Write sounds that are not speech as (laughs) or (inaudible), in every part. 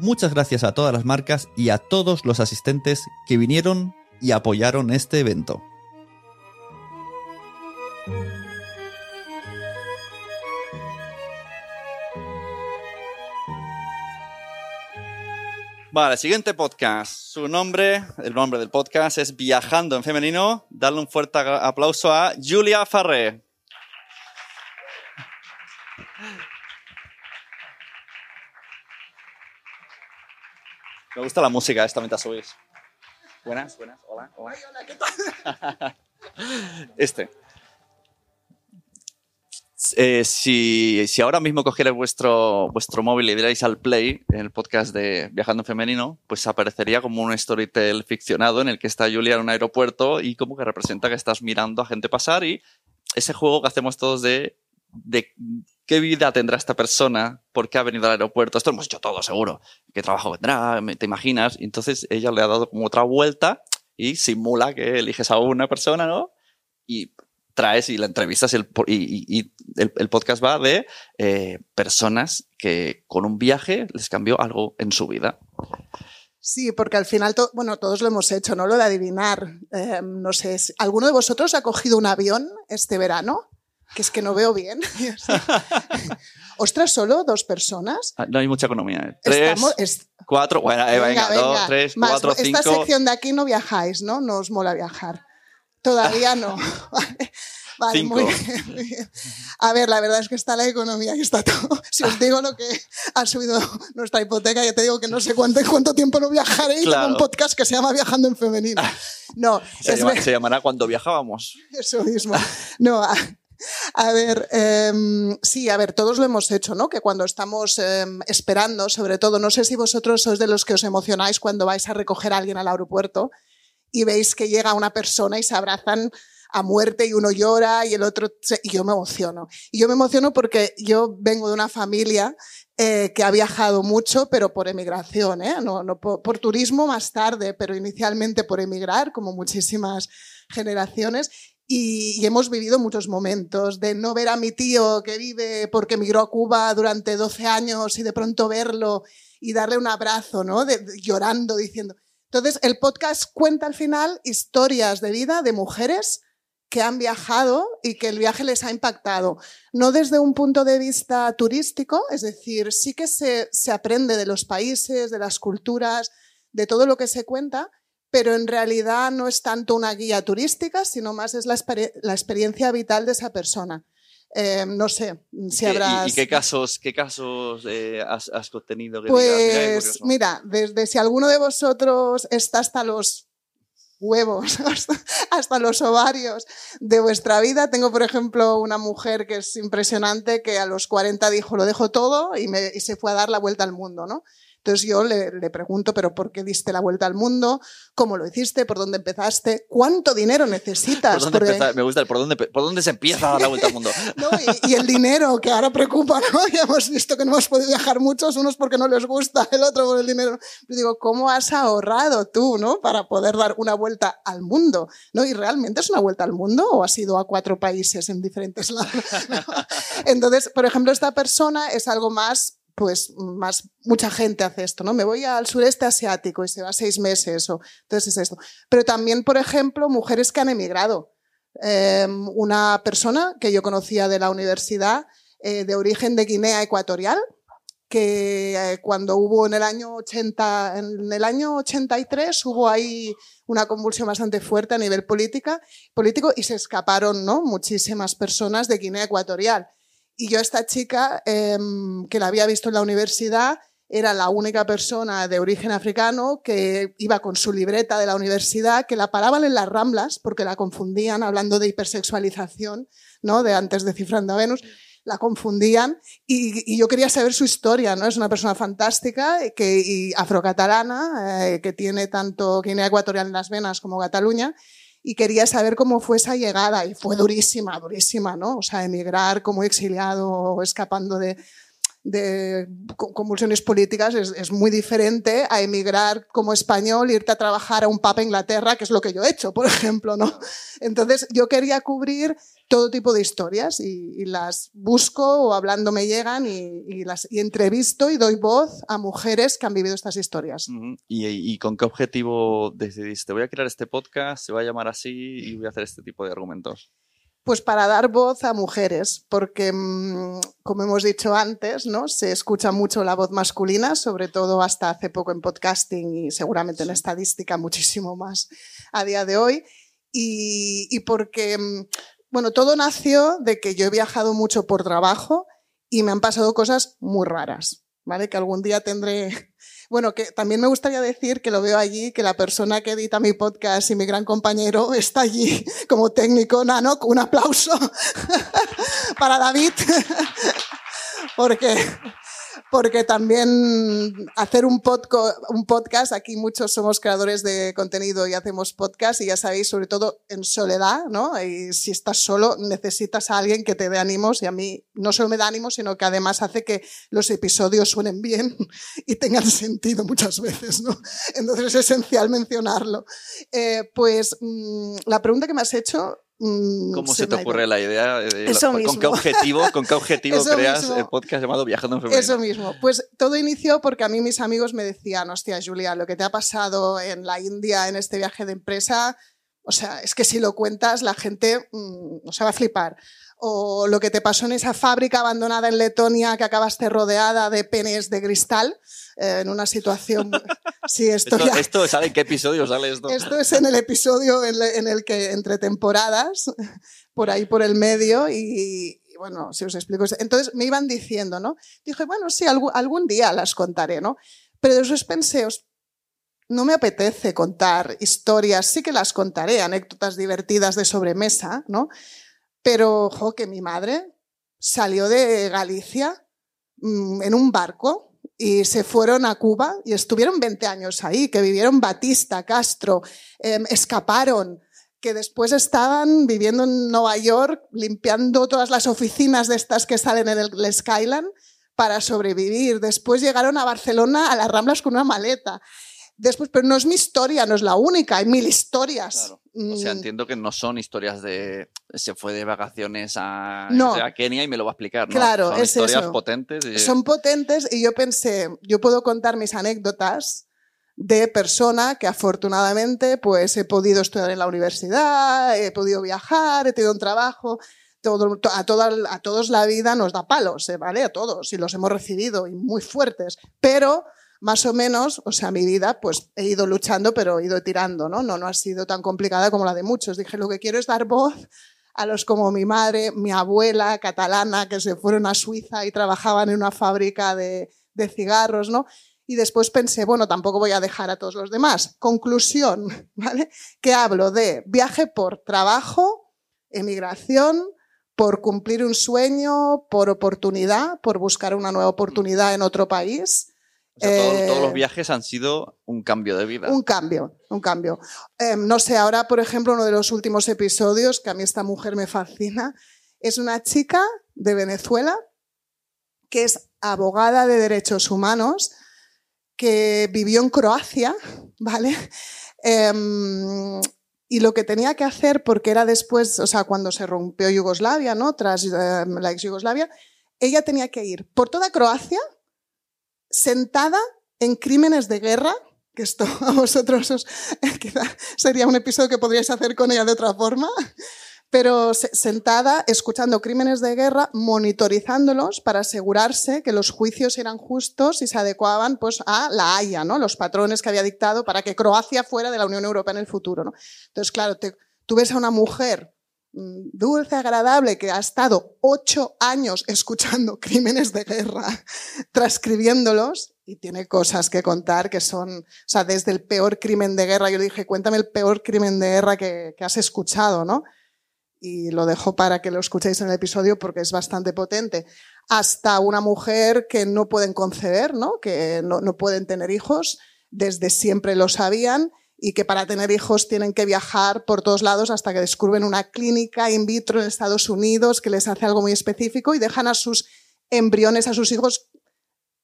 Muchas gracias a todas las marcas y a todos los asistentes que vinieron y apoyaron este evento. Vale, siguiente podcast. Su nombre, el nombre del podcast es Viajando en Femenino. Darle un fuerte aplauso a Julia Farré. Me gusta la música esta mientras subís. Buenas, buenas, hola, hola. ¿qué tal? (laughs) Este. Eh, si, si, ahora mismo cogierais vuestro, vuestro móvil y dierais al play en el podcast de Viajando en Femenino, pues aparecería como un storytell ficcionado en el que está Julia en un aeropuerto y como que representa que estás mirando a gente pasar y ese juego que hacemos todos de, de qué vida tendrá esta persona, por qué ha venido al aeropuerto, esto lo hemos hecho todo seguro, qué trabajo vendrá, te imaginas, entonces ella le ha dado como otra vuelta y simula que eliges a una persona, ¿no? Y traes y la entrevistas y, y, el, podcast va de eh, personas que con un viaje les cambió algo en su vida. Sí, porque al final, bueno, todos lo hemos hecho, ¿no? Lo de adivinar. Eh, no sé, ¿alguno de vosotros ha cogido un avión este verano? Que es que no veo bien. (laughs) Ostras, ¿solo dos personas? Ah, no hay mucha economía. ¿eh? Tres, cuatro, bueno, venga, dos, tres, cuatro, cinco. Esta sección de aquí no viajáis, ¿no? No os mola viajar. Todavía no. (laughs) Vale, Muy, bien, A ver, la verdad es que está la economía y está todo. Si os digo lo que ha subido nuestra hipoteca, ya te digo que no sé cuánto, cuánto tiempo no viajaré y tengo un podcast que se llama Viajando en Femenino. (laughs) No, se, se llamará Cuando viajábamos. Eso mismo. No, a ver, em, sí, a ver, todos lo hemos hecho, ¿no? Que cuando estamos em, esperando, sobre todo, no sé si vosotros sois de los que os emocionáis cuando vais a recoger a alguien al aeropuerto y veis que llega una persona y se abrazan a muerte y uno llora y el otro, y yo me emociono. Y yo me emociono porque yo vengo de una familia eh, que ha viajado mucho, pero por emigración, ¿eh? no, por, turismo más tarde, pero inicialmente por emigrar, como muchísimas generaciones. Y, hemos vivido muchos momentos de no ver a mi tío que vive porque emigró a Cuba durante 12 años y de pronto verlo y darle un abrazo, ¿no? llorando, diciendo. Entonces, el podcast cuenta al final historias de vida de mujeres que han viajado y que el viaje les ha impactado. No desde un punto de vista turístico, es decir, sí que se, se aprende de los países, de las culturas, de todo lo que se cuenta, pero en realidad no es tanto una guía turística, sino más es la, experiencia vital de esa persona. Eh, no sé si habrás... ¿Y, qué casos, qué casos eh, has, has, tenido? pues mira, desde si alguno de vosotros está hasta los huevos, (laughs) hasta, los ovarios de vuestra vida. Tengo, por ejemplo, una mujer que es impresionante que a los 40 dijo, lo dejo todo y, me, y se fue a dar la vuelta al mundo, ¿no? Entonces yo le, pregunto, ¿pero por qué diste la vuelta al mundo? ¿Cómo lo hiciste? ¿Por dónde empezaste? ¿Cuánto dinero necesitas? Me gusta ¿por dónde, por dónde se empieza a dar la vuelta al mundo. (laughs) y, el dinero, que ahora preocupa, ¿no? (laughs) Ya hemos visto que no hemos podido viajar muchos, unos porque no les gusta, el otro por el dinero. Yo digo, ¿cómo has ahorrado tú, ¿no? Para poder dar una vuelta al mundo, ¿no? ¿Y realmente es una vuelta al mundo o has ido a cuatro países en diferentes lados? (laughs) Entonces, por ejemplo, esta persona es algo más pues más, mucha gente hace esto, ¿no? Me voy al sureste asiático y se va seis meses, o, entonces es esto. Pero también, por ejemplo, mujeres que han emigrado. Em, una persona que yo conocía de la universidad, eh, de origen de Guinea Ecuatorial, que eh, cuando hubo en el año 80, en el año 83 hubo ahí una convulsión bastante fuerte a nivel política, político y se escaparon ¿no? muchísimas personas de Guinea Ecuatorial. Y yo esta chica, em, que la había visto en la universidad, era la única persona de origen africano que iba con su libreta de la universidad, que la paraban en las ramblas porque la confundían, hablando de hipersexualización, ¿no? de antes de Cifrando a Venus la confundían y, yo quería saber su historia, ¿no? Es una persona fantástica que, y afrocatalana, eh, que tiene tanto Guinea Ecuatorial en las venas como Cataluña, y quería saber cómo fue esa llegada, y fue durísima, durísima, ¿no? O sea, emigrar como exiliado o escapando de, de convulsiones políticas es, es, muy diferente a emigrar como español, irte a trabajar a un pub en Inglaterra, que es lo que yo he hecho, por (laughs) ejemplo, ¿no? Entonces, yo quería cubrir todo tipo de historias y, las busco o hablando me llegan y, las y entrevisto y doy voz a mujeres que han vivido estas historias. ¿Y, con qué objetivo decidiste? Voy a crear este podcast, se va a llamar así y voy a hacer este tipo de argumentos. Pues para dar voz a mujeres, porque mm, como hemos dicho antes, ¿no? se escucha mucho la voz masculina, sobre todo hasta hace poco en podcasting y seguramente en estadística muchísimo más a día de hoy. Y, y porque mm, bueno, todo nació de que yo he viajado mucho por trabajo y me han pasado cosas muy raras, ¿vale? Que algún día tendré... Bueno, que también me gustaría decir que lo veo allí, que la persona que edita mi podcast y mi gran compañero está allí (laughs) como técnico nano, un aplauso (laughs) para David, (laughs) porque porque también hacer un, un podcast, aquí muchos somos creadores de contenido y hacemos podcast y ya sabéis, sobre todo en soledad, ¿no? Y si estás solo, necesitas a alguien que te dé ánimos y a mí no solo me da ánimos, sino que además hace que los episodios suenen bien (laughs) y tengan sentido muchas veces, ¿no? Entonces es esencial mencionarlo. Eh, pues mm, la pregunta que me has hecho ¿Cómo se, te ocurre la idea? De ¿Con qué objetivo, con qué objetivo (laughs) creas el podcast llamado Viajando en Febrero? Eso mismo. Pues todo inició porque a mí mis amigos me decían, hostia, Julia, lo que te ha pasado en la India en este viaje de empresa, o sea, es que si lo cuentas la gente mm, no se va a flipar. O lo que te pasó en esa fábrica abandonada en Letonia que acabaste rodeada de penes de cristal eh, en una situación... (laughs) Sí, esto, esto, sale en qué episodio sale esto? Esto es en el episodio en, el que entre temporadas, por ahí por el medio y, bueno, si os explico. Entonces me iban diciendo, ¿no? Dije, bueno, sí, algún, algún día las contaré, ¿no? Pero después pensé, no me apetece contar historias, sí que las contaré, anécdotas divertidas de sobremesa, ¿no? Pero, ojo, que mi madre salió de Galicia mm, en un barco y se fueron a Cuba y estuvieron 20 años ahí, que vivieron Batista, Castro, em, escaparon, que después estaban viviendo en Nueva York limpiando todas las oficinas de estas que salen en el Skyland para sobrevivir. Después llegaron a Barcelona a las Ramblas con una maleta. Después, pero no es mi historia, no es la única, hay mil historias. O sea, mm. entiendo que no son historias de se fue de vacaciones a, Kenia y me lo va a explicar, ¿no? Claro, son historias potentes. Son potentes y yo pensé, yo puedo contar mis anécdotas de persona que afortunadamente pues he podido estudiar en la universidad, he podido viajar, he tenido un trabajo, todo, a, a todos la vida nos da palos, ¿eh? ¿vale? A todos, y los hemos recibido y muy fuertes, pero más o menos, o sea, mi vida, pues he ido luchando, pero he ido tirando, ¿no? No, no ha sido tan complicada como la de muchos. Dije, lo que quiero es dar voz a los como mi madre, mi abuela catalana, que se fueron a Suiza y trabajaban en una fábrica de, de cigarros, ¿no? Y después pensé, bueno, tampoco voy a dejar a todos los demás. Conclusión, (laughs) ¿vale? Que hablo de viaje por trabajo, emigración, por cumplir un sueño, por oportunidad, por buscar una nueva oportunidad en otro país todos, los eh, viajes han sido un cambio de vida. Un cambio, un cambio. Em, no sé, ahora, por ejemplo, uno de los últimos episodios, que a mí esta mujer me fascina, es una chica de Venezuela que es abogada de derechos humanos, que vivió en Croacia, (laughs) ¿vale? Em, y lo que tenía que hacer, porque era después, o sea, cuando se rompió Yugoslavia, ¿no? Tras em, la ex Yugoslavia, ella tenía que ir por toda Croacia sentada en crímenes de guerra, que esto (laughs) a vosotros os, (laughs) sería un episodio que podríais hacer con ella de otra forma, pero sentada escuchando crímenes de guerra, monitorizándolos para asegurarse que los juicios eran justos y se adecuaban pues, a la Haya, ¿no? los patrones que había dictado para que Croacia fuera de la Unión Europea en el futuro. ¿no? Entonces, claro, tú ves a una mujer dulce, agradable, que ha estado ocho años escuchando (laughs) crímenes de guerra, transcribiéndolos, y tiene cosas que contar que son, o sea, desde el peor crimen de guerra, yo le dije, cuéntame el peor crimen de guerra que, que has escuchado, ¿no? y lo dejo para que lo escuchéis en el episodio porque es bastante potente, hasta una mujer que no pueden conceder, ¿no? que no, no pueden tener hijos, desde siempre lo sabían y que para tener hijos tienen que viajar por todos lados hasta que descubren una clínica in vitro en Estados Unidos que les hace algo muy específico y dejan a sus embriones, a sus hijos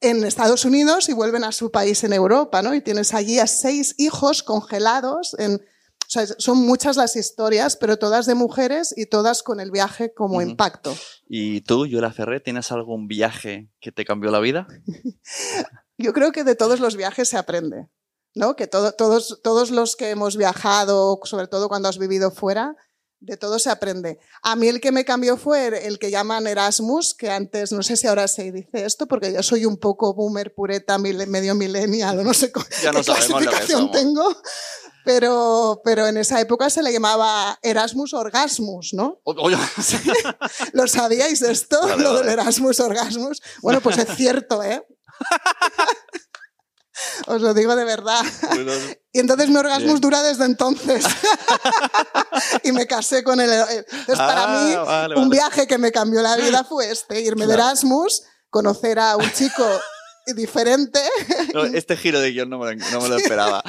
en Estados Unidos y vuelven a su país en Europa, ¿no? Y tienes allí a seis hijos congelados en o sea, son muchas las historias, pero todas de mujeres y todas con el viaje como impacto. ¿Y tú, Yola Ferré, tienes algún viaje que te cambió la vida? (laughs) Yo creo que de todos los viajes se aprende, ¿no? Que todos, todos los que hemos viajado, sobre todo cuando has vivido fuera, de todo se aprende. A mí el que me cambió fue el que llaman Erasmus, que antes, no sé si ahora se dice esto, porque yo soy un poco boomer, pureta, medio millennial, no sé (laughs) ya no qué clasificación tengo, pero, pero en esa época se le llamaba Erasmus Orgasmus, ¿no? (laughs) ¿Lo sabíais esto? Lo del Erasmus Orgasmus. Bueno, pues es cierto, ¿eh? (laughs) (laughs) Os lo digo de verdad. (laughs) y entonces mi orgasmus dura desde entonces. (laughs) y me casé con él. Entonces, para ah, mí, un viaje que me cambió la vida fue este: irme de Erasmus, conocer a un chico diferente. este giro de guion no me, lo esperaba.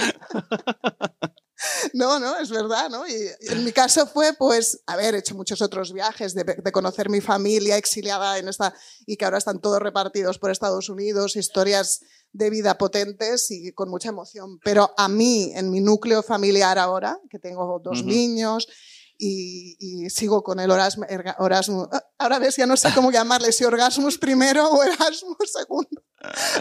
No, no, es verdad, ¿no? Y en mi caso fue, pues, haber hecho muchos otros viajes, de, conocer mi familia exiliada en esta, y que ahora están todos repartidos por Estados Unidos, historias de vida potentes y con mucha emoción. Pero a mí, en mi núcleo familiar ahora, que tengo dos niños, y, sigo con el Orasmus. Ah, ahora ves, ya no sé cómo (laughs) llamarle, si Orgasmus primero o Erasmus segundo.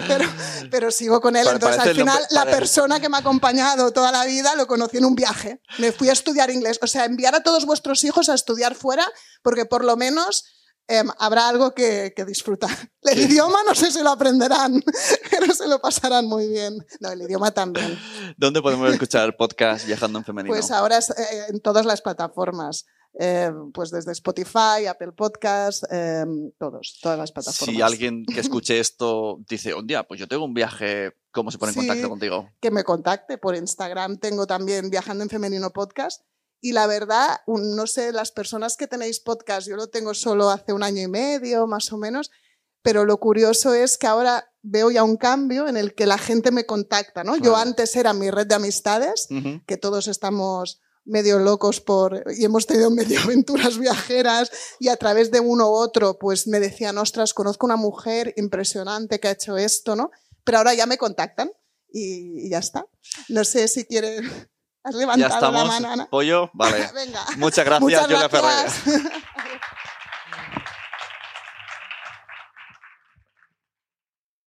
Pero, pero sigo con él. Entonces, al final, la persona que me ha acompañado toda la vida lo conocí en un viaje. Me fui a estudiar inglés. O sea, enviar a todos vuestros hijos a estudiar fuera, porque por lo menos Em, habrá algo que, disfrutar. El idioma no sé si lo aprenderán, (laughs) pero se lo pasarán muy bien. No, el idioma también. ¿Dónde podemos escuchar el podcast Viajando en Femenino? Pues ahora eh, en todas las plataformas. Em, pues desde Spotify, Apple Podcast, em, todos, todas las plataformas. Si alguien que escuche esto dice, un día, pues yo tengo un viaje, ¿cómo se pone en contacto contigo? Que me contacte por Instagram. Tengo también Viajando en Femenino Podcast y la verdad, no sé, las personas que tenéis podcast, yo lo tengo solo hace un año y medio, más o menos, pero lo curioso es que ahora veo ya un cambio en el que la gente me contacta, ¿no? Yo antes era mi red de amistades, que todos estamos medio locos por y hemos tenido (laughs) medio aventuras viajeras y a través de uno u otro pues me decían, ostras, conozco una mujer impresionante que ha hecho esto, ¿no? Pero ahora ya me contactan y, y ya está. No sé si quieren ya estamos. Pollo, vale. (laughs) Muchas gracias, Muchas gracias. (laughs)